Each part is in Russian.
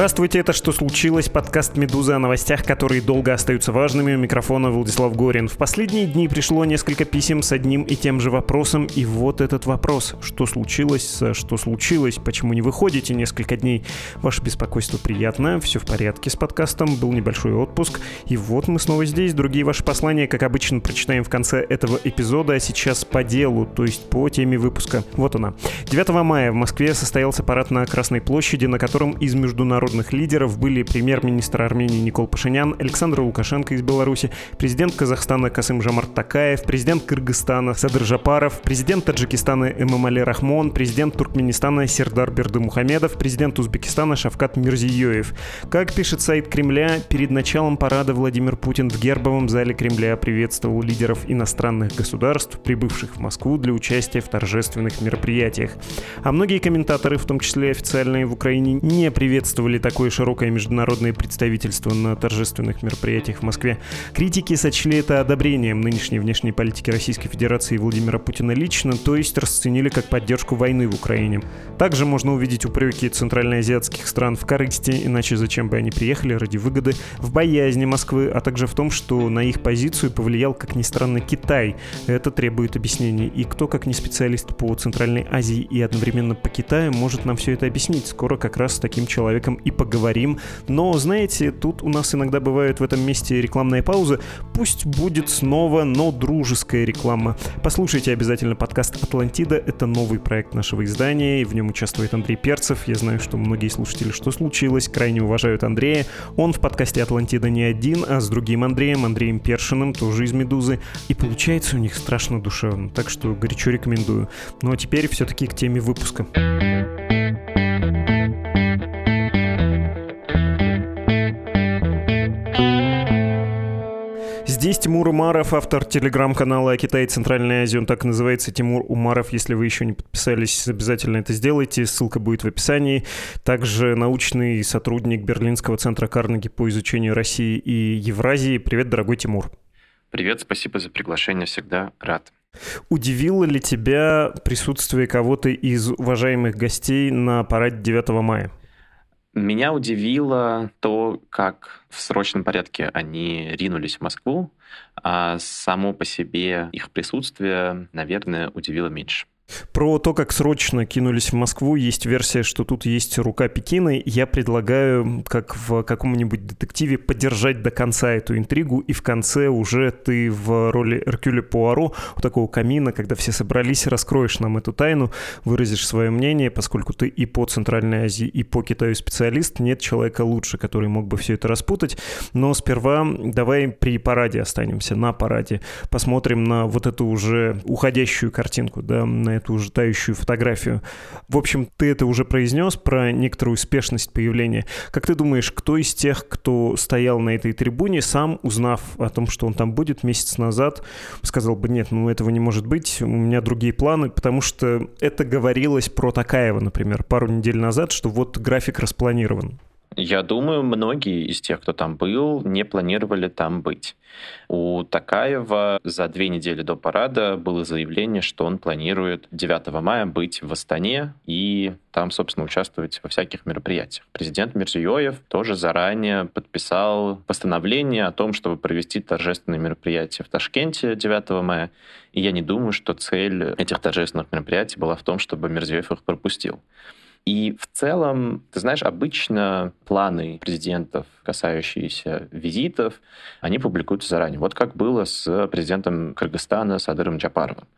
Здравствуйте, это «Что случилось?» Подкаст «Медузы» о новостях, которые долго остаются важными. У микрофона Владислав Горин. В последние дни пришло несколько писем с одним и тем же вопросом. И вот этот вопрос. Что случилось? Что случилось? Почему не выходите несколько дней? Ваше беспокойство приятно. Все в порядке с подкастом. Был небольшой отпуск. И вот мы снова здесь. Другие ваши послания, как обычно, прочитаем в конце этого эпизода. А сейчас по делу, то есть по теме выпуска. Вот она. 9 мая в Москве состоялся парад на Красной площади, на котором из международных лидеров были премьер-министр Армении Никол Пашинян, Александр Лукашенко из Беларуси, президент Казахстана Касым Жамарт Такаев, президент Кыргызстана Садыр Жапаров, президент Таджикистана Эмамали Рахмон, президент Туркменистана Сердар Бердымухамедов, президент Узбекистана Шавкат Мирзиёев. Как пишет сайт Кремля, перед началом парада Владимир Путин в гербовом зале Кремля приветствовал лидеров иностранных государств, прибывших в Москву для участия в торжественных мероприятиях. А многие комментаторы, в том числе официальные в Украине, не приветствовали такое широкое международное представительство на торжественных мероприятиях в Москве. Критики сочли это одобрением нынешней внешней политики Российской Федерации и Владимира Путина лично, то есть расценили как поддержку войны в Украине. Также можно увидеть упреки центральноазиатских стран в корысти, иначе зачем бы они приехали ради выгоды, в боязни Москвы, а также в том, что на их позицию повлиял, как ни странно, Китай. Это требует объяснений. И кто, как не специалист по Центральной Азии и одновременно по Китаю, может нам все это объяснить? Скоро как раз с таким человеком и поговорим. Но, знаете, тут у нас иногда бывает в этом месте рекламная пауза. Пусть будет снова, но дружеская реклама. Послушайте обязательно подкаст «Атлантида». Это новый проект нашего издания, и в нем участвует Андрей Перцев. Я знаю, что многие слушатели «Что случилось?» крайне уважают Андрея. Он в подкасте «Атлантида» не один, а с другим Андреем, Андреем Першиным, тоже из «Медузы». И получается у них страшно душевно, так что горячо рекомендую. Ну а теперь все-таки к теме выпуска. Здесь Тимур Умаров, автор телеграм-канала о Китае и Центральной Азии. Он так называется, Тимур Умаров. Если вы еще не подписались, обязательно это сделайте. Ссылка будет в описании. Также научный сотрудник Берлинского центра Карнеги по изучению России и Евразии. Привет, дорогой Тимур. Привет, спасибо за приглашение, всегда рад. Удивило ли тебя присутствие кого-то из уважаемых гостей на параде 9 мая? Меня удивило то, как в срочном порядке они ринулись в Москву, а само по себе их присутствие, наверное, удивило меньше. Про то, как срочно кинулись в Москву, есть версия, что тут есть рука Пекины. Я предлагаю, как в каком-нибудь детективе, поддержать до конца эту интригу, и в конце уже ты в роли Эркюля Пуаро у такого камина, когда все собрались, раскроешь нам эту тайну, выразишь свое мнение, поскольку ты и по Центральной Азии, и по Китаю специалист, нет человека лучше, который мог бы все это распутать. Но сперва давай при параде останемся, на параде. Посмотрим на вот эту уже уходящую картинку, да, на эту уже фотографию. В общем, ты это уже произнес про некоторую успешность появления. Как ты думаешь, кто из тех, кто стоял на этой трибуне, сам, узнав о том, что он там будет месяц назад, сказал бы, нет, ну этого не может быть, у меня другие планы, потому что это говорилось про Такаева, например, пару недель назад, что вот график распланирован. Я думаю, многие из тех, кто там был, не планировали там быть. У Такаева за две недели до парада было заявление, что он планирует 9 мая быть в Астане и там, собственно, участвовать во всяких мероприятиях. Президент Мирзиёев тоже заранее подписал постановление о том, чтобы провести торжественные мероприятия в Ташкенте 9 мая. И я не думаю, что цель этих торжественных мероприятий была в том, чтобы Мирзиёев их пропустил. И в целом, ты знаешь, обычно планы президентов, касающиеся визитов, они публикуются заранее. Вот как было с президентом Кыргызстана Садыром Джапаровым.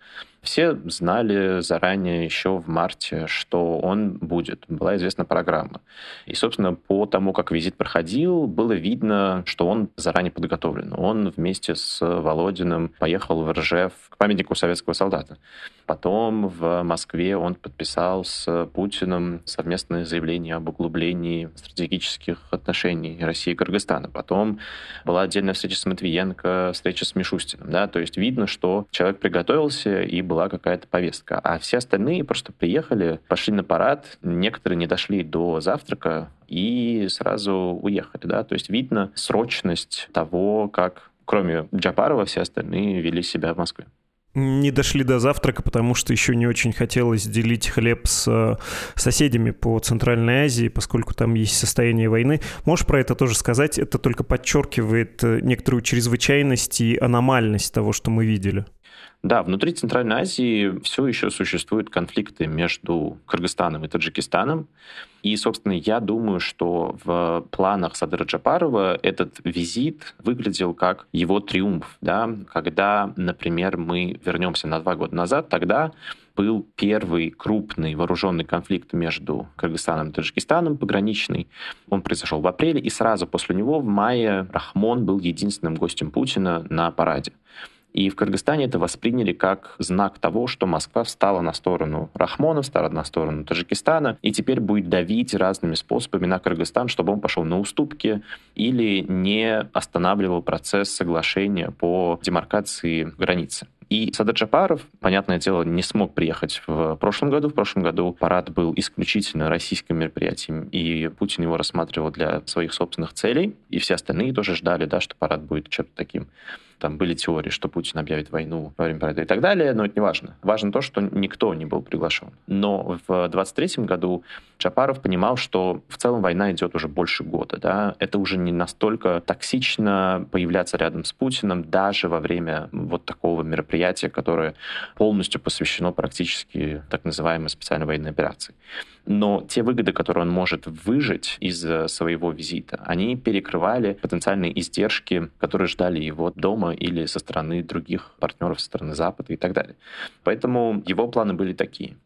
Все знали заранее еще в марте, что он будет. Была известна программа. И, собственно, по тому, как визит проходил, было видно, что он заранее подготовлен. Он вместе с Володиным поехал в Ржев к памятнику советского солдата. Потом в Москве он подписал с Путиным совместное заявление об углублении стратегических отношений России и Кыргызстана. Потом была отдельная встреча с Матвиенко, встреча с Мишустиным. Да? То есть видно, что человек приготовился и была какая-то повестка. А все остальные просто приехали, пошли на парад, некоторые не дошли до завтрака и сразу уехали. Да? То есть видно срочность того, как кроме Джапарова, все остальные вели себя в Москве. Не дошли до завтрака, потому что еще не очень хотелось делить хлеб с э, соседями по Центральной Азии, поскольку там есть состояние войны. Можешь про это тоже сказать? Это только подчеркивает э, некоторую чрезвычайность и аномальность того, что мы видели. Да, внутри Центральной Азии все еще существуют конфликты между Кыргызстаном и Таджикистаном. И, собственно, я думаю, что в планах Садыра Джапарова этот визит выглядел как его триумф. Да? Когда, например, мы вернемся на два года назад, тогда был первый крупный вооруженный конфликт между Кыргызстаном и Таджикистаном, пограничный. Он произошел в апреле, и сразу после него в мае Рахмон был единственным гостем Путина на параде. И в Кыргызстане это восприняли как знак того, что Москва встала на сторону Рахмона, встала на сторону Таджикистана, и теперь будет давить разными способами на Кыргызстан, чтобы он пошел на уступки или не останавливал процесс соглашения по демаркации границы. И Садыр Джапаров, понятное дело, не смог приехать в прошлом году. В прошлом году парад был исключительно российским мероприятием, и Путин его рассматривал для своих собственных целей, и все остальные тоже ждали, да, что парад будет чем-то таким там были теории, что Путин объявит войну во время парада и так далее, но это не важно. Важно то, что никто не был приглашен. Но в 23 году Чапаров понимал, что в целом война идет уже больше года. Да? Это уже не настолько токсично появляться рядом с Путиным даже во время вот такого мероприятия, которое полностью посвящено практически так называемой специальной военной операции но те выгоды, которые он может выжить из э, своего визита, они перекрывали потенциальные издержки, которые ждали его дома или со стороны других партнеров, со стороны Запада и так далее. Поэтому его планы были такие.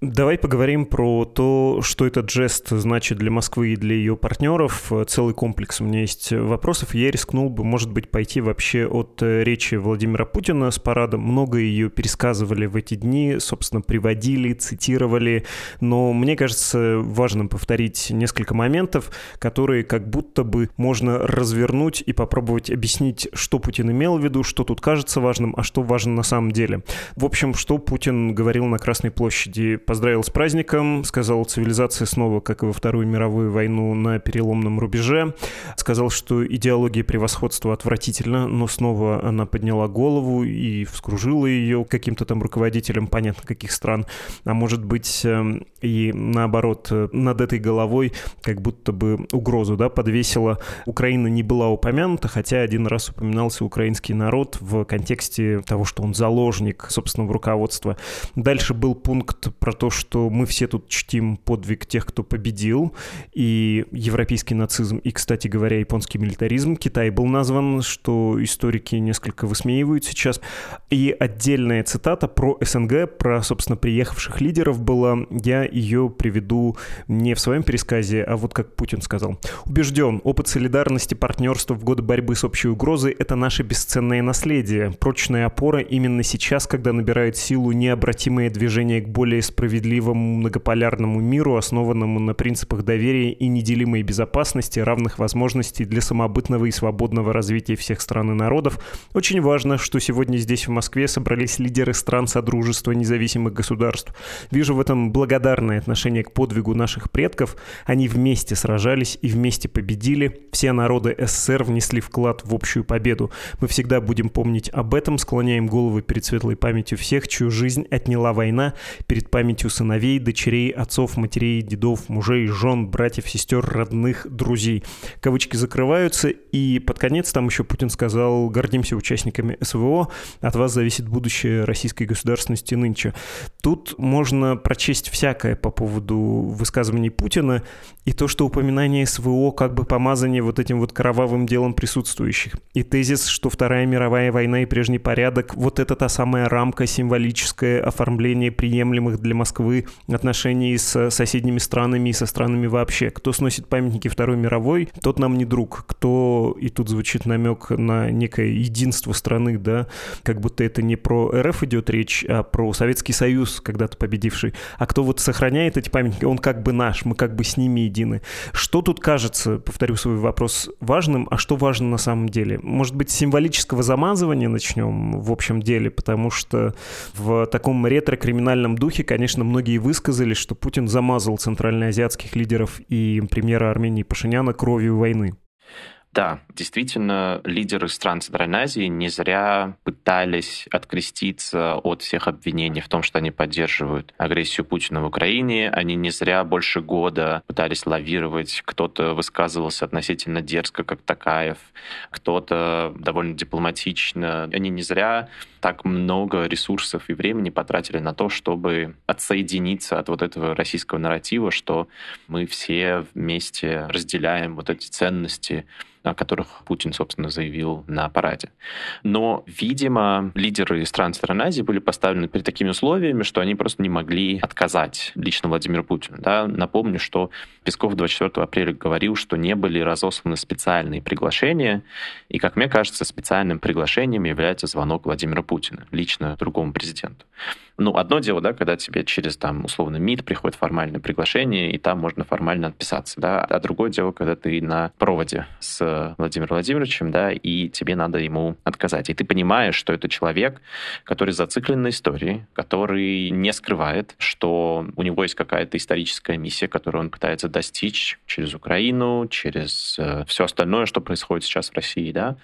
Давай поговорим про то, что этот жест значит для Москвы и для ее партнеров. Целый комплекс у меня есть вопросов. Я рискнул бы, может быть, пойти вообще от э, речи Владимира Путина с парадом. Много ее пересказывали в эти дни, собственно, приводили, цитировали. Но мне кажется важным повторить несколько моментов, которые как будто бы можно развернуть и попробовать объяснить, что Путин имел в виду, что тут кажется важным, а что важно на самом деле. В общем, что Путин говорил на Красной площади и поздравил с праздником, сказал, цивилизация снова, как и во Вторую мировую войну, на переломном рубеже. Сказал, что идеология превосходства отвратительна, но снова она подняла голову и вскружила ее каким-то там руководителем, понятно, каких стран. А может быть, эм, и наоборот, над этой головой как будто бы угрозу да, подвесила. Украина не была упомянута, хотя один раз упоминался украинский народ в контексте того, что он заложник собственного руководства. Дальше был пункт про то, что мы все тут чтим подвиг тех, кто победил, и европейский нацизм, и, кстати говоря, японский милитаризм. Китай был назван, что историки несколько высмеивают сейчас. И отдельная цитата про СНГ, про, собственно, приехавших лидеров была. Я ее приведу не в своем пересказе, а вот как Путин сказал. Убежден, опыт солидарности, партнерства в годы борьбы с общей угрозой – это наше бесценное наследие, прочная опора именно сейчас, когда набирает силу необратимое движение к более более справедливому многополярному миру, основанному на принципах доверия и неделимой безопасности, равных возможностей для самобытного и свободного развития всех стран и народов. Очень важно, что сегодня здесь, в Москве, собрались лидеры стран Содружества независимых государств. Вижу в этом благодарное отношение к подвигу наших предков. Они вместе сражались и вместе победили. Все народы СССР внесли вклад в общую победу. Мы всегда будем помнить об этом, склоняем головы перед светлой памятью всех, чью жизнь отняла война, перед перед памятью сыновей, дочерей, отцов, матерей, дедов, мужей, жен, братьев, сестер, родных, друзей. Кавычки закрываются, и под конец там еще Путин сказал, гордимся участниками СВО, от вас зависит будущее российской государственности нынче. Тут можно прочесть всякое по поводу высказываний Путина, и то, что упоминание СВО как бы помазание вот этим вот кровавым делом присутствующих. И тезис, что Вторая мировая война и прежний порядок, вот это та самая рамка, символическое оформление приемлемых приемлемых для Москвы отношений с соседними странами и со странами вообще. Кто сносит памятники Второй мировой, тот нам не друг. Кто, и тут звучит намек на некое единство страны, да, как будто это не про РФ идет речь, а про Советский Союз, когда-то победивший. А кто вот сохраняет эти памятники, он как бы наш, мы как бы с ними едины. Что тут кажется, повторю свой вопрос, важным, а что важно на самом деле? Может быть, символического замазывания начнем в общем деле, потому что в таком ретро-криминальном духе духе, конечно, многие высказали, что Путин замазал центральноазиатских лидеров и премьера Армении Пашиняна кровью войны. Да, действительно, лидеры стран Центральной Азии не зря пытались откреститься от всех обвинений в том, что они поддерживают агрессию Путина в Украине. Они не зря больше года пытались лавировать. Кто-то высказывался относительно дерзко, как Такаев, кто-то довольно дипломатично. Они не зря так много ресурсов и времени потратили на то, чтобы отсоединиться от вот этого российского нарратива, что мы все вместе разделяем вот эти ценности, о которых Путин, собственно, заявил на параде. Но, видимо, лидеры стран стран Азии были поставлены перед такими условиями, что они просто не могли отказать лично Владимиру Путину. Да? Напомню, что Песков 24 апреля говорил, что не были разосланы специальные приглашения, и, как мне кажется, специальным приглашением является звонок Владимира лично другому президенту. Ну, одно дело, да, когда тебе через, там, условно, МИД приходит формальное приглашение, и там можно формально отписаться, да, а другое дело, когда ты на проводе с Владимиром Владимировичем, да, и тебе надо ему отказать. И ты понимаешь, что это человек, который зациклен на истории, который не скрывает, что у него есть какая-то историческая миссия, которую он пытается достичь через Украину, через э, все остальное, что происходит сейчас в России, да,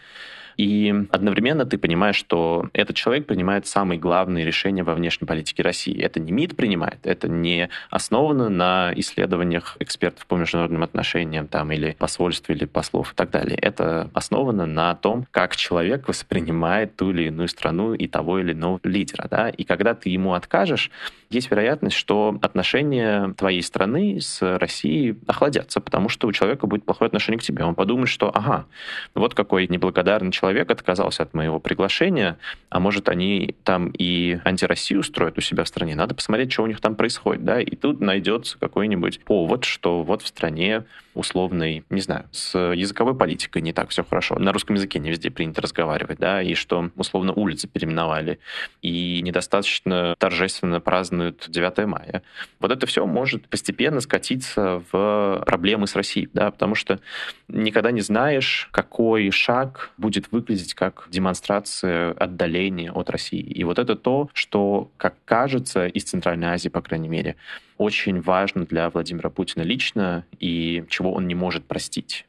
и одновременно ты понимаешь, что этот человек принимает самые главные решения во внешней политике России. Это не МИД принимает, это не основано на исследованиях экспертов по международным отношениям там, или посольств, или послов и так далее. Это основано на том, как человек воспринимает ту или иную страну и того или иного лидера. Да? И когда ты ему откажешь, есть вероятность, что отношения твоей страны с Россией охладятся, потому что у человека будет плохое отношение к тебе. Он подумает, что ага, вот какой неблагодарный человек человек отказался от моего приглашения, а может, они там и антироссию строят у себя в стране, надо посмотреть, что у них там происходит, да, и тут найдется какой-нибудь повод, что вот в стране условной, не знаю, с языковой политикой не так все хорошо. На русском языке не везде принято разговаривать, да, и что условно улицы переименовали, и недостаточно торжественно празднуют 9 мая. Вот это все может постепенно скатиться в проблемы с Россией, да, потому что никогда не знаешь, какой шаг будет выглядеть как демонстрация отдаления от России. И вот это то, что, как кажется, из Центральной Азии, по крайней мере, очень важно для Владимира Путина лично и чего он не может простить.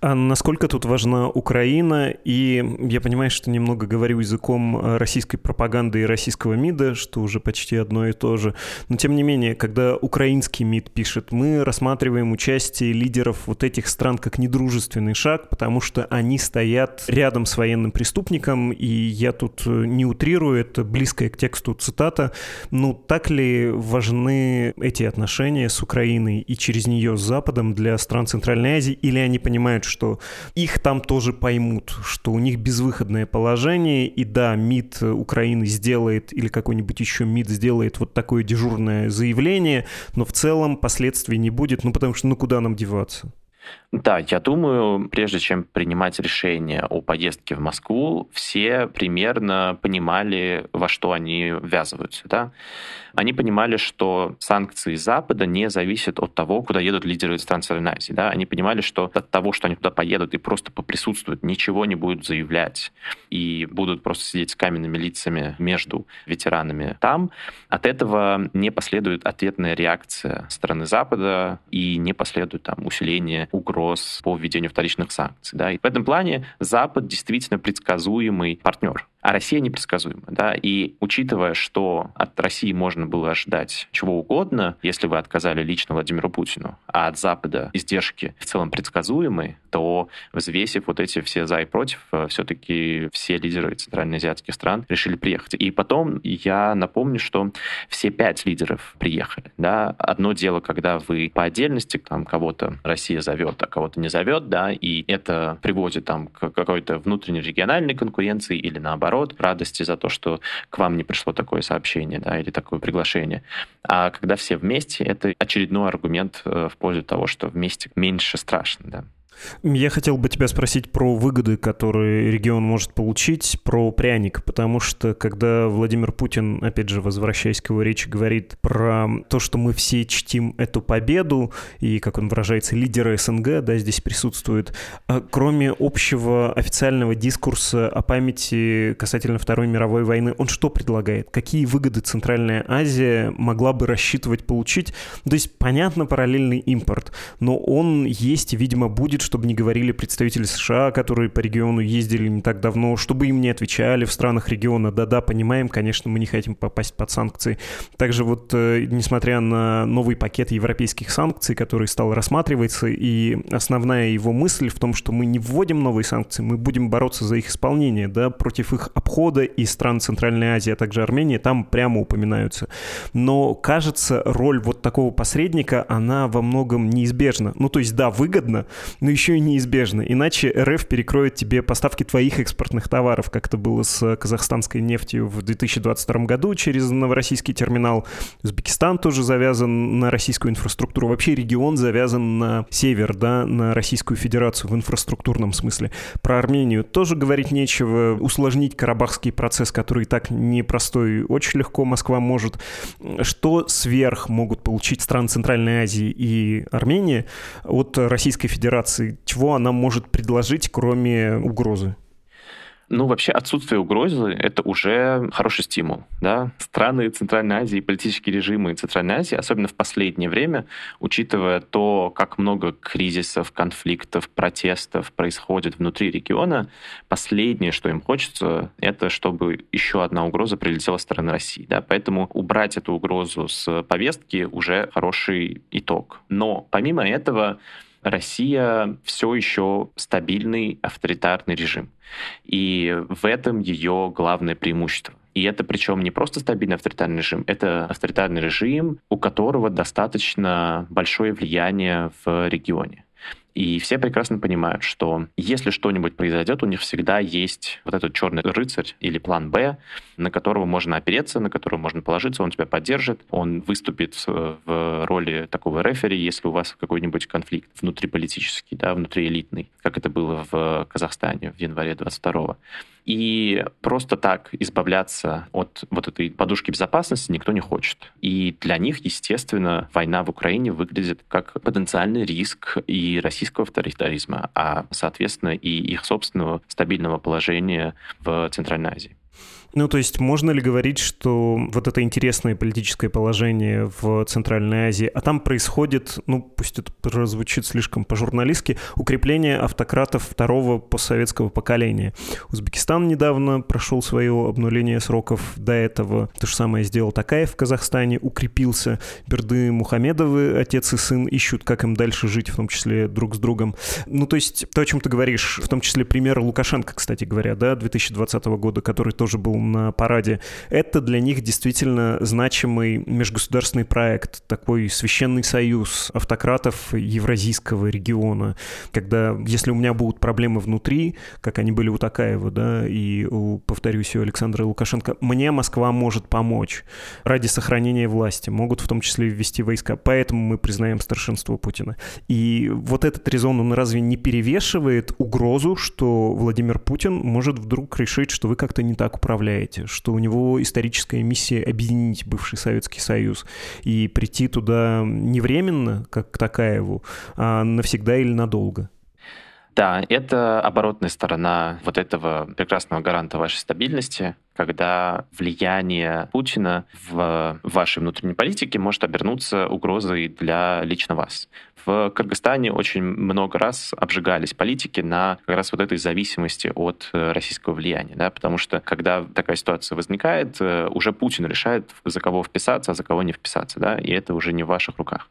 А насколько тут важна Украина? И я понимаю, что немного говорю языком э, российской пропаганды и российского МИДа, что уже почти одно и то же. Но тем не менее, когда украинский МИД пишет, мы рассматриваем участие лидеров вот этих стран как недружественный шаг, потому что они стоят рядом с военным преступником, и я тут э, не утрирую, это близкая к тексту цитата. Ну, так ли важны эти отношения с Украиной и через нее с Западом для стран Центральной Азии, или они понимают, понимают, что их там тоже поймут, что у них безвыходное положение, и да, МИД Украины сделает, или какой-нибудь еще МИД сделает вот такое дежурное заявление, но в целом последствий не будет, ну потому что ну куда нам деваться? Да, я думаю, прежде чем принимать решение о поездке в Москву, все примерно понимали, во что они ввязываются. Да? Они понимали, что санкции Запада не зависят от того, куда едут лидеры стран Центральной Азии. Да? Они понимали, что от того, что они туда поедут и просто поприсутствуют, ничего не будут заявлять и будут просто сидеть с каменными лицами между ветеранами там, от этого не последует ответная реакция страны Запада и не последует там усиление угроз вопрос по введению вторичных санкций. Да. И в этом плане Запад действительно предсказуемый партнер а Россия непредсказуема. Да? И учитывая, что от России можно было ожидать чего угодно, если вы отказали лично Владимиру Путину, а от Запада издержки в целом предсказуемы, то, взвесив вот эти все за и против, э, все-таки все лидеры центральноазиатских стран решили приехать. И потом я напомню, что все пять лидеров приехали. Да? Одно дело, когда вы по отдельности там кого-то Россия зовет, а кого-то не зовет, да, и это приводит там к какой-то внутренней региональной конкуренции или наоборот, наоборот, радости за то, что к вам не пришло такое сообщение, да, или такое приглашение. А когда все вместе, это очередной аргумент э, в пользу того, что вместе меньше страшно, да. Я хотел бы тебя спросить про выгоды, которые регион может получить, про пряник, потому что когда Владимир Путин, опять же, возвращаясь к его речи, говорит про то, что мы все чтим эту победу, и, как он выражается, лидеры СНГ, да, здесь присутствуют, а кроме общего официального дискурса о памяти касательно Второй мировой войны, он что предлагает? Какие выгоды Центральная Азия могла бы рассчитывать получить? То есть, понятно, параллельный импорт, но он есть, видимо, будет чтобы не говорили представители США, которые по региону ездили не так давно, чтобы им не отвечали в странах региона. Да-да, понимаем, конечно, мы не хотим попасть под санкции. Также вот, э, несмотря на новый пакет европейских санкций, который стал рассматриваться, и основная его мысль в том, что мы не вводим новые санкции, мы будем бороться за их исполнение, да, против их обхода и стран Центральной Азии, а также Армении, там прямо упоминаются. Но, кажется, роль вот такого посредника, она во многом неизбежна. Ну, то есть, да, выгодно, но еще и неизбежно. Иначе РФ перекроет тебе поставки твоих экспортных товаров, как это было с казахстанской нефтью в 2022 году через новороссийский терминал. Узбекистан тоже завязан на российскую инфраструктуру. Вообще регион завязан на север, да, на Российскую Федерацию в инфраструктурном смысле. Про Армению тоже говорить нечего. Усложнить карабахский процесс, который и так непростой, очень легко Москва может. Что сверх могут получить страны Центральной Азии и Армения от Российской Федерации? Чего она может предложить, кроме угрозы? Ну, вообще отсутствие угрозы — это уже хороший стимул. Да? Страны Центральной Азии, политические режимы Центральной Азии, особенно в последнее время, учитывая то, как много кризисов, конфликтов, протестов происходит внутри региона, последнее, что им хочется, это чтобы еще одна угроза прилетела со стороны России. Да? Поэтому убрать эту угрозу с повестки уже хороший итог. Но помимо этого, Россия все еще стабильный авторитарный режим. И в этом ее главное преимущество. И это причем не просто стабильный авторитарный режим, это авторитарный режим, у которого достаточно большое влияние в регионе. И все прекрасно понимают, что если что-нибудь произойдет, у них всегда есть вот этот черный рыцарь или план Б, на которого можно опереться, на которого можно положиться, он тебя поддержит, он выступит в роли такого рефери, если у вас какой-нибудь конфликт внутриполитический, да, внутриэлитный, как это было в Казахстане в январе 22 и просто так избавляться от вот этой подушки безопасности никто не хочет. И для них, естественно, война в Украине выглядит как потенциальный риск и российского авторитаризма, а, соответственно, и их собственного стабильного положения в Центральной Азии. Ну, то есть можно ли говорить, что вот это интересное политическое положение в Центральной Азии, а там происходит, ну, пусть это прозвучит слишком по-журналистски, укрепление автократов второго постсоветского поколения. Узбекистан недавно прошел свое обнуление сроков до этого. То же самое сделал Такаев в Казахстане, укрепился. Берды Мухамедовы, отец и сын, ищут, как им дальше жить, в том числе друг с другом. Ну, то есть то, о чем ты говоришь, в том числе пример Лукашенко, кстати говоря, да, 2020 года, который тоже был на параде, это для них действительно значимый межгосударственный проект, такой священный союз автократов евразийского региона, когда, если у меня будут проблемы внутри, как они были у Такаева, да, и, у, повторюсь, у Александра Лукашенко, мне Москва может помочь ради сохранения власти, могут в том числе ввести войска, поэтому мы признаем старшинство Путина. И вот этот резон, он разве не перевешивает угрозу, что Владимир Путин может вдруг решить, что вы как-то не так управляете? Представляете, что у него историческая миссия объединить бывший Советский Союз и прийти туда не временно, как к Такаеву, а навсегда или надолго? Да, это оборотная сторона вот этого прекрасного гаранта вашей стабильности, когда влияние Путина в вашей внутренней политике может обернуться угрозой для лично вас. В Кыргызстане очень много раз обжигались политики на как раз вот этой зависимости от э, российского влияния, да, потому что когда такая ситуация возникает, э, уже Путин решает, за кого вписаться, а за кого не вписаться, да, и это уже не в ваших руках.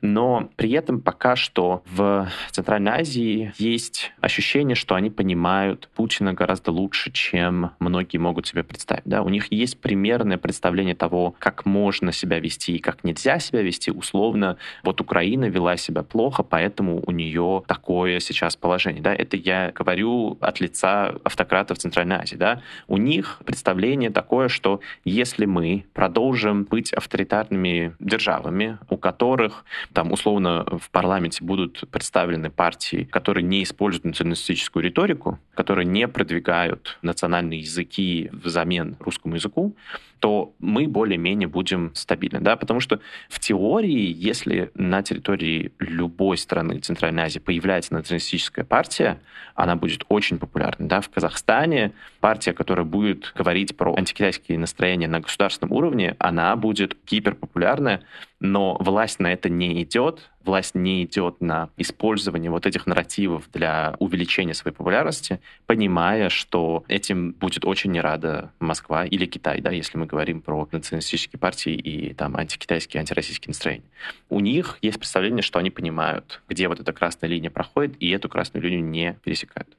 Но при этом пока что в Центральной Азии есть ощущение, что они понимают Путина гораздо лучше, чем многие могут себе представить. Да? У них есть примерное представление того, как можно себя вести и как нельзя себя вести. Условно, вот Украина вела себя плохо, поэтому у нее такое сейчас положение. Да? Это я говорю от лица автократов Центральной Азии. Да? У них представление такое, что если мы продолжим быть авторитарными державами, у которых там условно в парламенте будут представлены партии, которые не используют националистическую риторику, которые не продвигают национальные языки взамен русскому языку, то мы более-менее будем стабильны, да, потому что в теории, если на территории любой страны Центральной Азии появляется националистическая партия, она будет очень популярной, да, в Казахстане партия, которая будет говорить про антикитайские настроения на государственном уровне, она будет гиперпопулярная, но власть на это не идет, власть не идет на использование вот этих нарративов для увеличения своей популярности, понимая, что этим будет очень не рада Москва или Китай, да, если мы говорим про националистические партии и там антикитайские, антироссийские настроения. У них есть представление, что они понимают, где вот эта красная линия проходит, и эту красную линию не пересекают.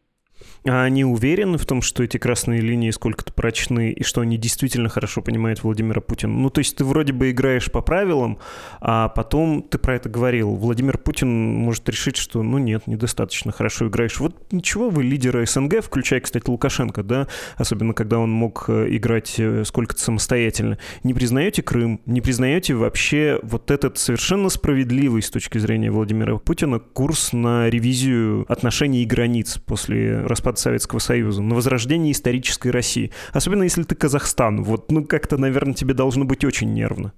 А они уверены в том, что эти красные линии сколько-то прочны, и что они действительно хорошо понимают Владимира Путина? Ну, то есть ты вроде бы играешь по правилам, а потом ты про это говорил. Владимир Путин может решить, что, ну, нет, недостаточно хорошо играешь. Вот ничего, вы лидеры СНГ, включая, кстати, Лукашенко, да, особенно когда он мог э, играть э, сколько-то самостоятельно, не признаете Крым, не признаете вообще вот этот совершенно справедливый с точки зрения Владимира Путина курс на ревизию отношений и границ после распада Советского Союза, на возрождение исторической России. Особенно если ты Казахстан. Вот, ну, как-то, наверное, тебе должно быть очень нервно.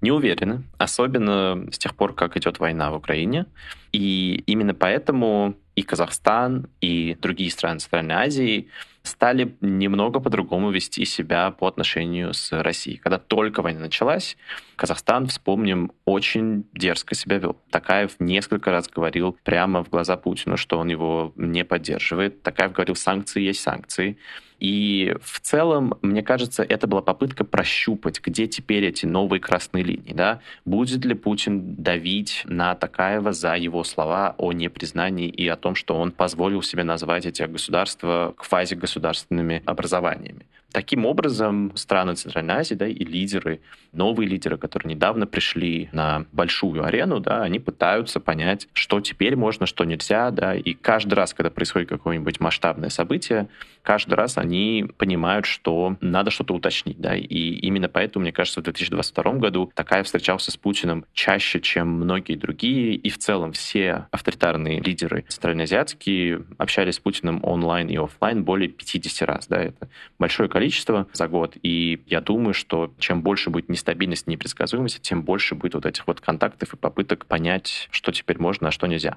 Не уверены, особенно с тех пор, как идет война в Украине. И именно поэтому и Казахстан, и другие страны Центральной Азии стали немного по-другому вести себя по отношению с Россией. Когда только война началась, Казахстан, вспомним, очень дерзко себя вел. Такаев несколько раз говорил прямо в глаза Путину, что он его не поддерживает. Такаев говорил, санкции есть санкции. И в целом, мне кажется, это была попытка прощупать, где теперь эти новые красные линии. Да? Будет ли Путин давить на Такаева за его слова о непризнании и о том, что он позволил себе назвать эти государства квазигосударственными образованиями. Таким образом, страны Центральной Азии да, и лидеры, новые лидеры, которые недавно пришли на большую арену, да, они пытаются понять, что теперь можно, что нельзя. Да, и каждый раз, когда происходит какое-нибудь масштабное событие, каждый раз они понимают, что надо что-то уточнить. Да, и именно поэтому, мне кажется, в 2022 году такая встречался с Путиным чаще, чем многие другие. И в целом все авторитарные лидеры центральноазиатские общались с Путиным онлайн и офлайн более 50 раз. Да, это большое количество количество за год. И я думаю, что чем больше будет нестабильности, непредсказуемости, тем больше будет вот этих вот контактов и попыток понять, что теперь можно, а что нельзя.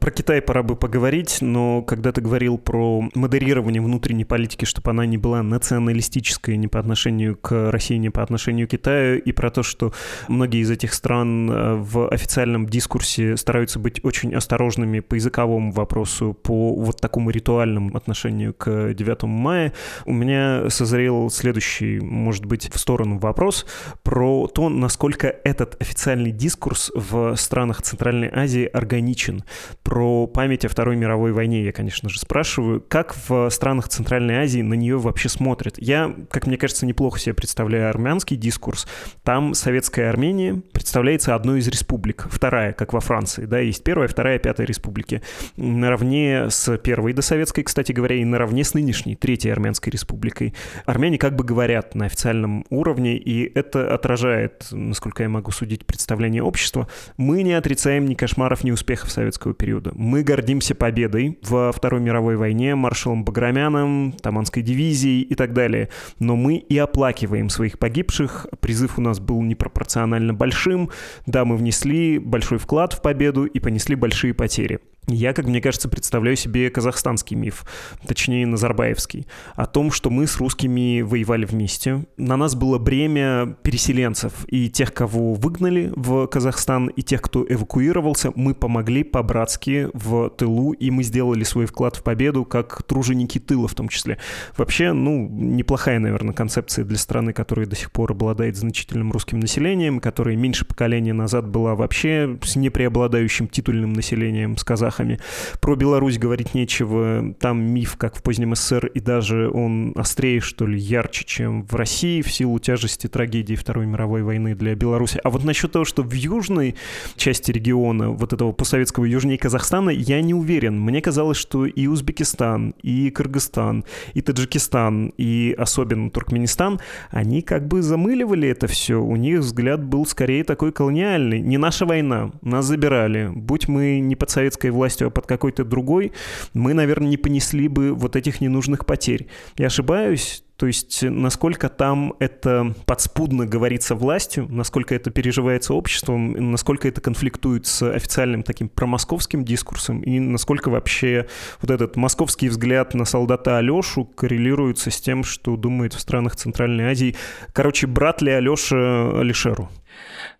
Про Китай пора бы поговорить, но когда ты говорил про модерирование внутренней политики, чтобы она не была националистической ни по отношению к России, ни по отношению к Китаю, и про то, что многие из этих стран э, в официальном дискурсе стараются быть очень осторожными по языковому вопросу, по вот такому ритуальному отношению к 9 мая, у меня созрел следующий, может быть, в сторону вопрос про то, насколько этот официальный дискурс в странах Центральной Азии органичен. Про память о Второй мировой войне я, конечно же, спрашиваю. Как в странах Центральной Азии на нее вообще смотрят? Я, как мне кажется, неплохо себе представляю армянский дискурс. Там советская Армения представляется одной из республик. Вторая, как во Франции. Да, есть первая, вторая, пятая республики. Наравне с первой досоветской, кстати говоря, и наравне с нынешней, третьей армянской республикой. Армяне как бы говорят на официальном уровне, и это отражает, насколько я могу судить, представление общества. Мы не отрицаем ни кошмаров, ни успехов советского советского периода. Мы гордимся победой во Второй мировой войне, маршалом Баграмяном, Таманской дивизией и так далее. Но мы и оплакиваем своих погибших. Призыв у нас был непропорционально большим. Да, мы внесли большой вклад в победу и понесли большие потери. Я, как мне кажется, представляю себе казахстанский миф, точнее Назарбаевский, о том, что мы с русскими воевали вместе. На нас было бремя переселенцев и тех, кого выгнали в Казахстан, и тех, кто эвакуировался. Мы помогли по-братски в тылу, и мы сделали свой вклад в победу, как труженики тыла в том числе. Вообще, ну, неплохая, наверное, концепция для страны, которая до сих пор обладает значительным русским населением, которая меньше поколения назад была вообще с непреобладающим титульным населением, с казахами казахами. Про Беларусь говорить нечего. Там миф, как в позднем СССР, и даже он острее, что ли, ярче, чем в России в силу тяжести трагедии Второй мировой войны для Беларуси. А вот насчет того, что в южной части региона, вот этого постсоветского южнее Казахстана, я не уверен. Мне казалось, что и Узбекистан, и Кыргызстан, и Таджикистан, и особенно Туркменистан, они как бы замыливали это все. У них взгляд был скорее такой колониальный. Не наша война, нас забирали. Будь мы не под советской властью, властью, а под какой-то другой, мы, наверное, не понесли бы вот этих ненужных потерь. Я ошибаюсь? То есть насколько там это подспудно говорится властью, насколько это переживается обществом, насколько это конфликтует с официальным таким промосковским дискурсом, и насколько вообще вот этот московский взгляд на солдата Алешу коррелируется с тем, что думает в странах Центральной Азии. Короче, брат ли Алеша Алишеру?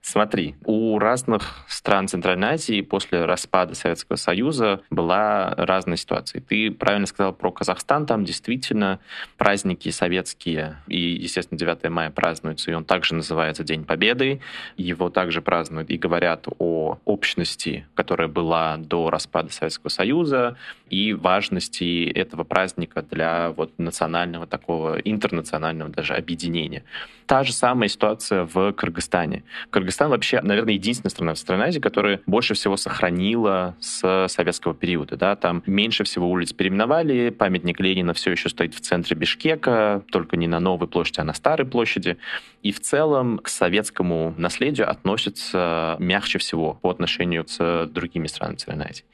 Смотри, у разных стран Центральной Азии после распада Советского Союза была разная ситуация. Ты правильно сказал про Казахстан, там действительно праздники советские, и, естественно, 9 мая празднуется, и он также называется День Победы. Его также празднуют и говорят о общности, которая была до распада Советского Союза, и важности этого праздника для вот национального такого, интернационального даже объединения. Та же самая ситуация в Кыргызстане. Кыргызстан вообще, наверное, единственная страна в стране Азии, которая больше всего сохранила с советского периода. Да? Там меньше всего улиц переименовали, памятник Ленина все еще стоит в центре Бишкека, только не на новой площади, а на старой площади. И в целом к советскому наследию относятся мягче всего по отношению с другими странами Центральной Азии.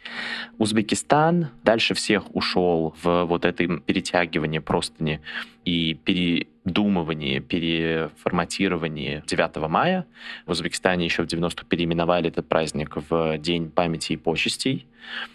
Узбекистан дальше всех ушел в вот это перетягивание простыни и передумывание, переформатирование 9 мая. В Узбекистане еще в 90-х переименовали этот праздник в День памяти и почестей.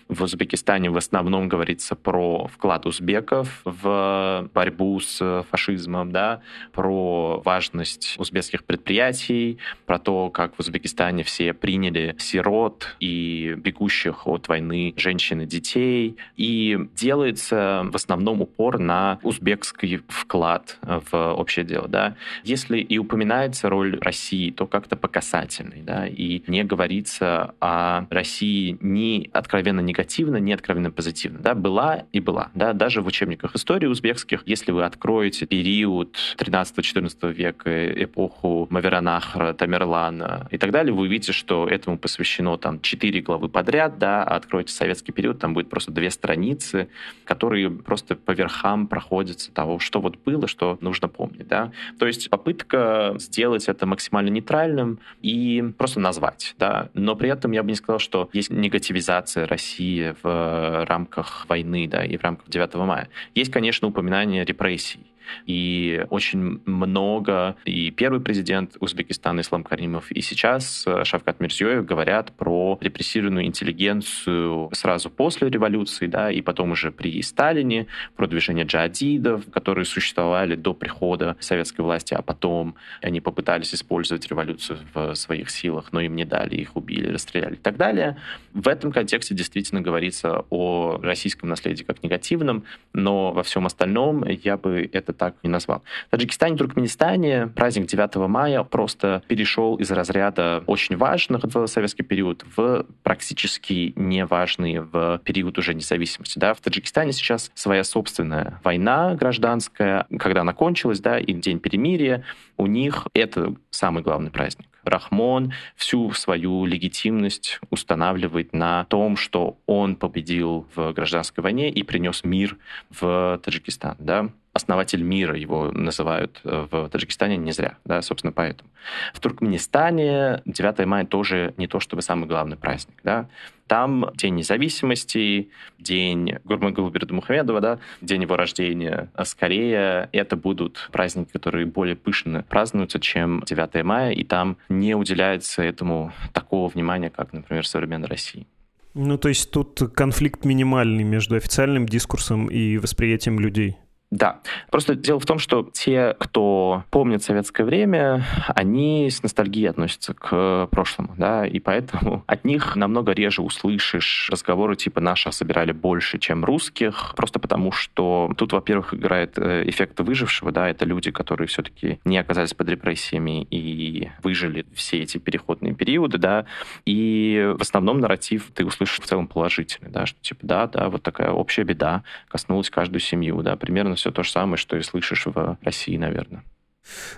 В Узбекистане в основном говорится про вклад узбеков в борьбу с фашизмом, да, про важность узбекских предприятий, про то, как в Узбекистане все приняли сирот и бегущих от войны женщин и детей. И делается в основном упор на узбекский вклад в общее дело. Да. Если и упоминается роль России, то как-то по касательной, да, и не говорится о России ни откровенно негативно, ни откровенно позитивно. Да. Была и была. Да. Даже в учебниках истории узбекских, если вы откроете период 13-14 века, эпоху Маверанахра, Тамерлана и так далее, вы увидите, что этому посвящено там четыре главы подряд, да, а откроете советский период, там будет просто две страницы, которые просто по верхам проходятся того, что вот было, что нужно помнить. Да? То есть попытка сделать это максимально нейтральным и просто назвать. Да? Но при этом я бы не сказал, что есть негативизация России в рамках войны да, и в рамках 9 мая. Есть, конечно, упоминание репрессий. И очень много и первый президент Узбекистана Ислам Каримов, и сейчас э, Шавкат Мирзиёев говорят про репрессированную интеллигенцию сразу после революции, да, и потом уже при Сталине, про движение джадидов, которые существовали до прихода советской власти, а потом они попытались использовать революцию в своих силах, но им не дали, их убили, расстреляли и так далее. В этом контексте действительно говорится о российском наследии как негативном, но во всем остальном я бы это так не назвал. В Таджикистане и Туркменистане праздник 9 мая просто перешел из разряда очень важных в советский период в практически неважные в период уже независимости. Да? В Таджикистане сейчас своя собственная война гражданская, когда она кончилась, да, и День перемирия, у них это самый главный праздник. Рахмон всю свою легитимность устанавливает на том, что он победил в гражданской войне и принес мир в Таджикистан. Да? Основатель мира его называют э, в Таджикистане не зря, да, собственно, поэтому. В Туркменистане 9 мая тоже не то чтобы самый главный праздник, да. Там День независимости, День Гурмангулу Мухамедова, да, день его рождения. А скорее это будут праздники, которые более пышно празднуются, чем 9 мая, и там не уделяется этому такого внимания, как, например, в современной России. Ну, то есть тут конфликт минимальный между официальным дискурсом и восприятием людей. Да. Просто дело в том, что те, кто помнит советское время, они с ностальгией относятся к прошлому, да, и поэтому от них намного реже услышишь разговоры типа «наших собирали больше, чем русских», просто потому что тут, во-первых, играет э, эффект выжившего, да, это люди, которые все-таки не оказались под репрессиями и выжили все эти переходные периоды, да, и в основном нарратив ты услышишь в целом положительный, да, что типа да, да, вот такая общая беда коснулась каждую семью, да, примерно все то же самое, что и слышишь в России, наверное.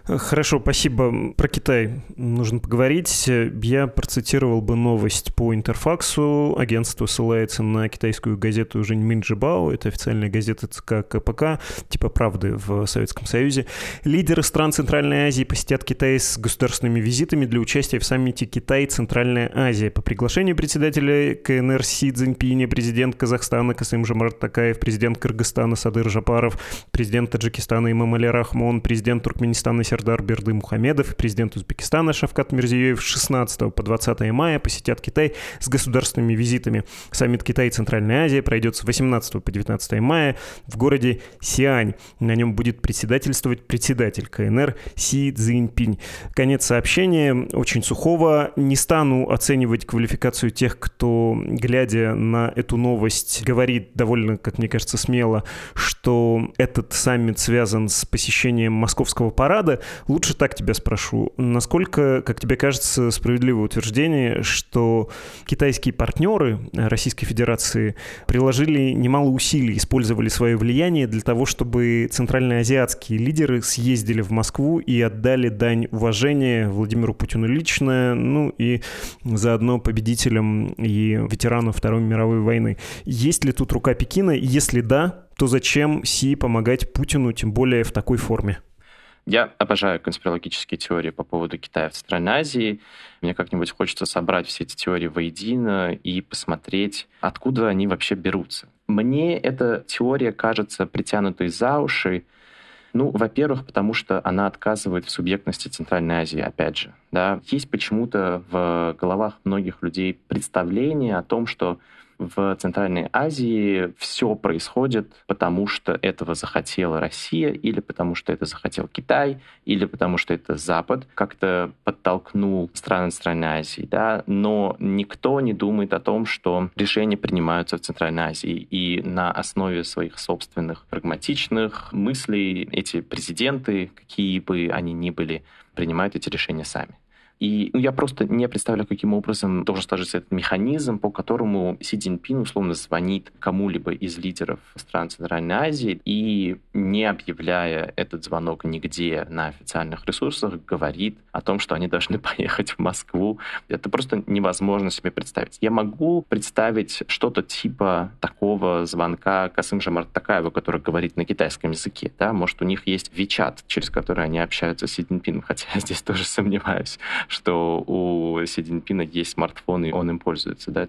Хорошо, спасибо. Про Китай нужно поговорить. Я процитировал бы новость по Интерфаксу. Агентство ссылается на китайскую газету Жень Минджибао. Это официальная газета ЦК КПК, типа правды в Советском Союзе. Лидеры стран Центральной Азии посетят Китай с государственными визитами для участия в саммите Китай-Центральная Азия. По приглашению председателя КНР Си Цзиньпиня, президент Казахстана Касым Жамарт Такаев, президент Кыргызстана Садыр Жапаров, президент Таджикистана Имамали Рахмон, президент Туркменистана Туркменистана Сердар Берды Мухамедов и президент Узбекистана Шавкат Мирзиёев 16 по 20 мая посетят Китай с государственными визитами. Саммит Китай и Центральная Азия пройдет с 18 по 19 мая в городе Сиань. На нем будет председательствовать председатель КНР Си Цзиньпинь. Конец сообщения очень сухого. Не стану оценивать квалификацию тех, кто, глядя на эту новость, говорит довольно, как мне кажется, смело, что этот саммит связан с посещением московского парада парада. Лучше так тебя спрошу. Насколько, как тебе кажется, справедливое утверждение, что китайские партнеры Российской Федерации приложили немало усилий, использовали свое влияние для того, чтобы центральноазиатские лидеры съездили в Москву и отдали дань уважения Владимиру Путину лично, ну и заодно победителям и ветеранам Второй мировой войны. Есть ли тут рука Пекина? Если да, то зачем Си помогать Путину, тем более в такой форме? Я обожаю конспирологические теории по поводу Китая в Центральной Азии. Мне как-нибудь хочется собрать все эти теории воедино и посмотреть, откуда они вообще берутся. Мне эта теория кажется притянутой за уши, ну, во-первых, потому что она отказывает в субъектности Центральной Азии, опять же. Да? Есть почему-то в головах многих людей представление о том, что в Центральной Азии все происходит, потому что этого захотела Россия, или потому что это захотел Китай, или потому что это Запад как-то подтолкнул страны Центральной Азии, да, но никто не думает о том, что решения принимаются в Центральной Азии, и на основе своих собственных прагматичных мыслей эти президенты, какие бы они ни были, принимают эти решения сами. И ну, я просто не представляю, каким образом должен сложиться этот механизм, по которому Си Цзиньпин условно звонит кому-либо из лидеров стран Центральной Азии и, не объявляя этот звонок нигде на официальных ресурсах, говорит о том, что они должны поехать в Москву. Это просто невозможно себе представить. Я могу представить что-то типа такого звонка Касым Жамарт Такаева, который говорит на китайском языке. Да? Может, у них есть Вичат, через который они общаются с Си Цзиньпином, хотя я здесь тоже сомневаюсь что у Си Цзиньпина есть смартфон, и он им пользуется. Да?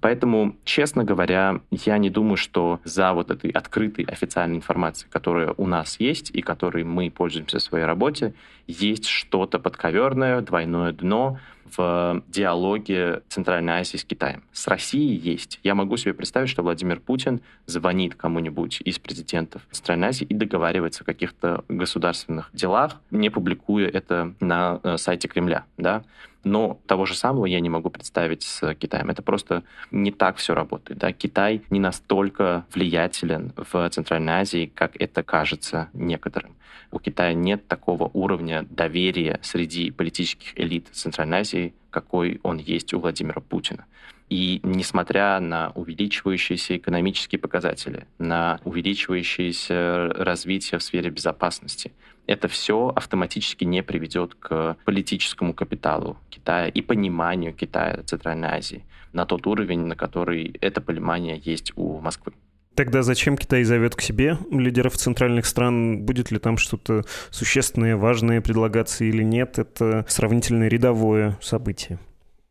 Поэтому, честно говоря, я не думаю, что за вот этой открытой официальной информацией, которая у нас есть и которой мы пользуемся в своей работе, есть что-то подковерное, двойное дно, в диалоге Центральной Азии с Китаем. С Россией есть. Я могу себе представить, что Владимир Путин звонит кому-нибудь из президентов Центральной Азии и договаривается о каких-то государственных делах, не публикуя это на э, сайте Кремля. Да? Но того же самого я не могу представить с Китаем. Это просто не так все работает. Да? Китай не настолько влиятелен в Центральной Азии, как это кажется некоторым. У Китая нет такого уровня доверия среди политических элит Центральной Азии, какой он есть у Владимира Путина. И несмотря на увеличивающиеся экономические показатели, на увеличивающееся развитие в сфере безопасности, это все автоматически не приведет к политическому капиталу Китая и пониманию Китая Центральной Азии на тот уровень, на который это понимание есть у Москвы. Тогда зачем Китай зовет к себе лидеров центральных стран? Будет ли там что-то существенное, важное предлагаться или нет? Это сравнительно рядовое событие.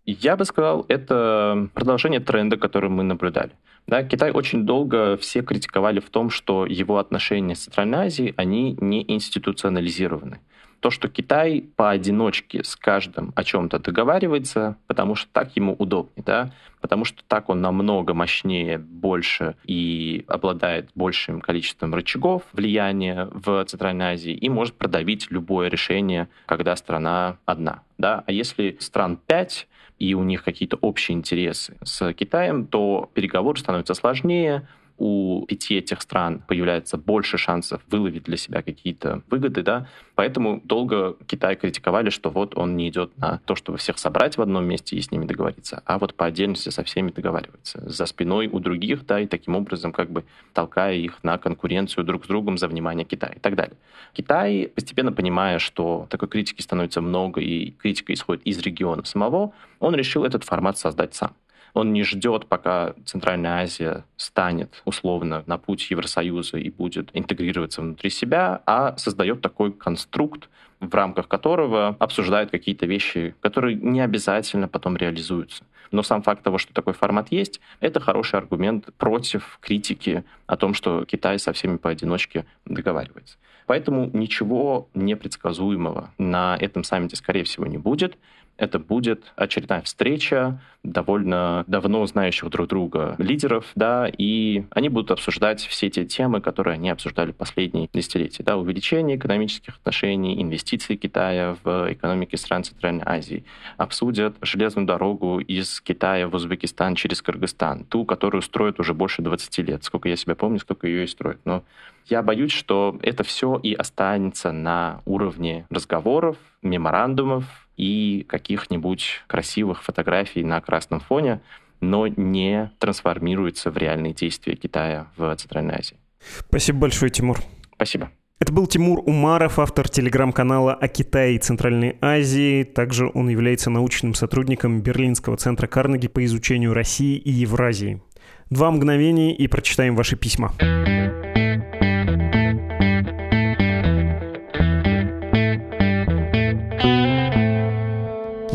Я бы сказал, это продолжение тренда, который мы наблюдали. Да, Китай очень долго все критиковали в том, что его отношения с Центральной Азией, они не институционализированы. То, что Китай поодиночке с каждым о чем-то договаривается, потому что так ему удобнее, да, потому что так он намного мощнее, больше и обладает большим количеством рычагов влияния в Центральной Азии и может продавить любое решение, когда страна одна. Да? А если стран пять, и у них какие-то общие интересы с Китаем, то переговоры становятся сложнее, у пяти этих стран появляется больше шансов выловить для себя какие-то выгоды, да, поэтому долго Китай критиковали, что вот он не идет на то, чтобы всех собрать в одном месте и с ними договориться, а вот по отдельности со всеми договаривается, за спиной у других, да, и таким образом как бы толкая их на конкуренцию друг с другом за внимание Китая и так далее. Китай, постепенно понимая, что такой критики становится много и критика исходит из региона самого, он решил этот формат создать сам. Он не ждет, пока Центральная Азия станет условно на путь Евросоюза и будет интегрироваться внутри себя, а создает такой конструкт, в рамках которого обсуждают какие-то вещи, которые не обязательно потом реализуются. Но сам факт того, что такой формат есть, это хороший аргумент против критики о том, что Китай со всеми поодиночке договаривается. Поэтому ничего непредсказуемого на этом саммите, скорее всего, не будет это будет очередная встреча довольно давно знающих друг друга лидеров, да, и они будут обсуждать все те темы, которые они обсуждали последние десятилетия, да, увеличение экономических отношений, инвестиции Китая в экономики стран Центральной Азии, обсудят железную дорогу из Китая в Узбекистан через Кыргызстан, ту, которую строят уже больше 20 лет. Сколько я себя помню, сколько ее и строят. Но я боюсь, что это все и останется на уровне разговоров, меморандумов, и каких-нибудь красивых фотографий на красном фоне, но не трансформируется в реальные действия Китая в Центральной Азии. Спасибо большое, Тимур. Спасибо. Это был Тимур Умаров, автор телеграм-канала о Китае и Центральной Азии. Также он является научным сотрудником Берлинского центра Карнеги по изучению России и Евразии. Два мгновения и прочитаем ваши письма.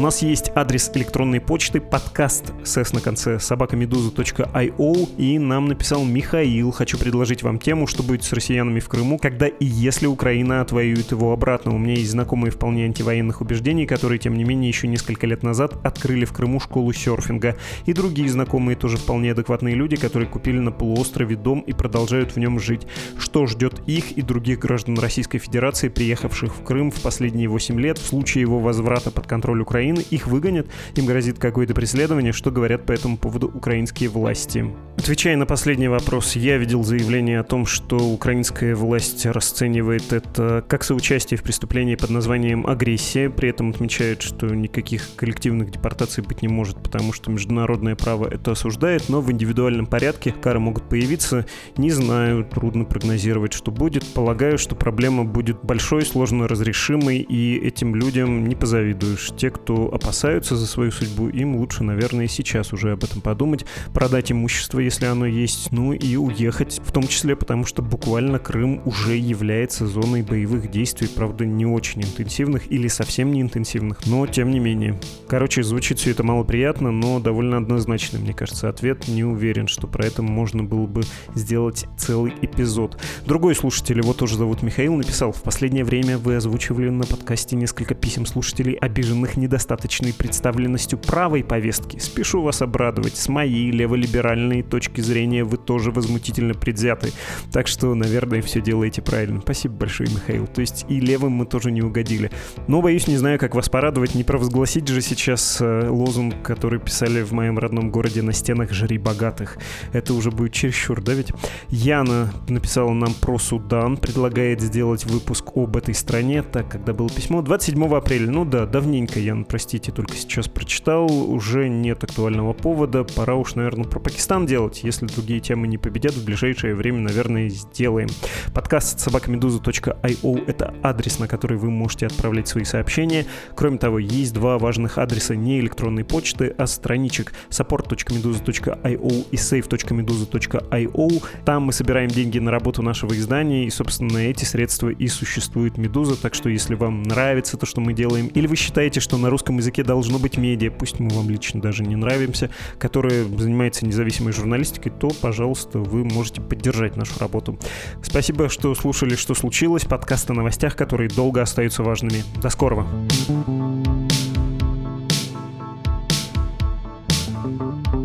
Нас есть адрес электронной почты подкаст с на конце собакамедуза.io и нам написал Михаил. Хочу предложить вам тему, что будет с россиянами в Крыму, когда и если Украина отвоюет его обратно. У меня есть знакомые вполне антивоенных убеждений, которые, тем не менее, еще несколько лет назад открыли в Крыму школу серфинга. И другие знакомые тоже вполне адекватные люди, которые купили на полуострове дом и продолжают в нем жить. Что ждет их и других граждан Российской Федерации, приехавших в Крым в последние 8 лет в случае его возврата под контроль Украины Украины, их выгонят, им грозит какое-то преследование, что говорят по этому поводу украинские власти. Отвечая на последний вопрос, я видел заявление о том, что украинская власть расценивает это как соучастие в преступлении под названием агрессия, при этом отмечает, что никаких коллективных депортаций быть не может, потому что международное право это осуждает, но в индивидуальном порядке кары могут появиться. Не знаю, трудно прогнозировать, что будет. Полагаю, что проблема будет большой, сложно разрешимой, и этим людям не позавидуешь. Те, кто опасаются за свою судьбу, им лучше, наверное, сейчас уже об этом подумать, продать имущество, если оно есть, ну и уехать, в том числе потому, что буквально Крым уже является зоной боевых действий, правда, не очень интенсивных или совсем не интенсивных, но тем не менее. Короче, звучит все это малоприятно, но довольно однозначно, мне кажется, ответ. Не уверен, что про это можно было бы сделать целый эпизод. Другой слушатель, его тоже зовут Михаил, написал, в последнее время вы озвучивали на подкасте несколько писем слушателей, обиженных недостаточно достаточной представленностью правой повестки. Спешу вас обрадовать, с моей леволиберальной точки зрения вы тоже возмутительно предвзяты. Так что, наверное, все делаете правильно. Спасибо большое, Михаил. То есть и левым мы тоже не угодили. Но, боюсь, не знаю, как вас порадовать. Не провозгласить же сейчас э, лозунг, который писали в моем родном городе на стенах «Жри богатых». Это уже будет чересчур, да ведь? Яна написала нам про Судан, предлагает сделать выпуск об этой стране. Так, когда было письмо? 27 апреля. Ну да, давненько Яна простите, только сейчас прочитал, уже нет актуального повода, пора уж, наверное, про Пакистан делать. Если другие темы не победят, в ближайшее время, наверное, сделаем. Подкаст собакамедуза.io — это адрес, на который вы можете отправлять свои сообщения. Кроме того, есть два важных адреса не электронной почты, а страничек support.meduza.io и save.meduza.io. Там мы собираем деньги на работу нашего издания, и, собственно, эти средства и существует Медуза, так что если вам нравится то, что мы делаем, или вы считаете, что на русском русском языке должно быть медиа, пусть мы вам лично даже не нравимся, которое занимается независимой журналистикой, то, пожалуйста, вы можете поддержать нашу работу. Спасибо, что слушали «Что случилось?» подкаст о новостях, которые долго остаются важными. До скорого! thank you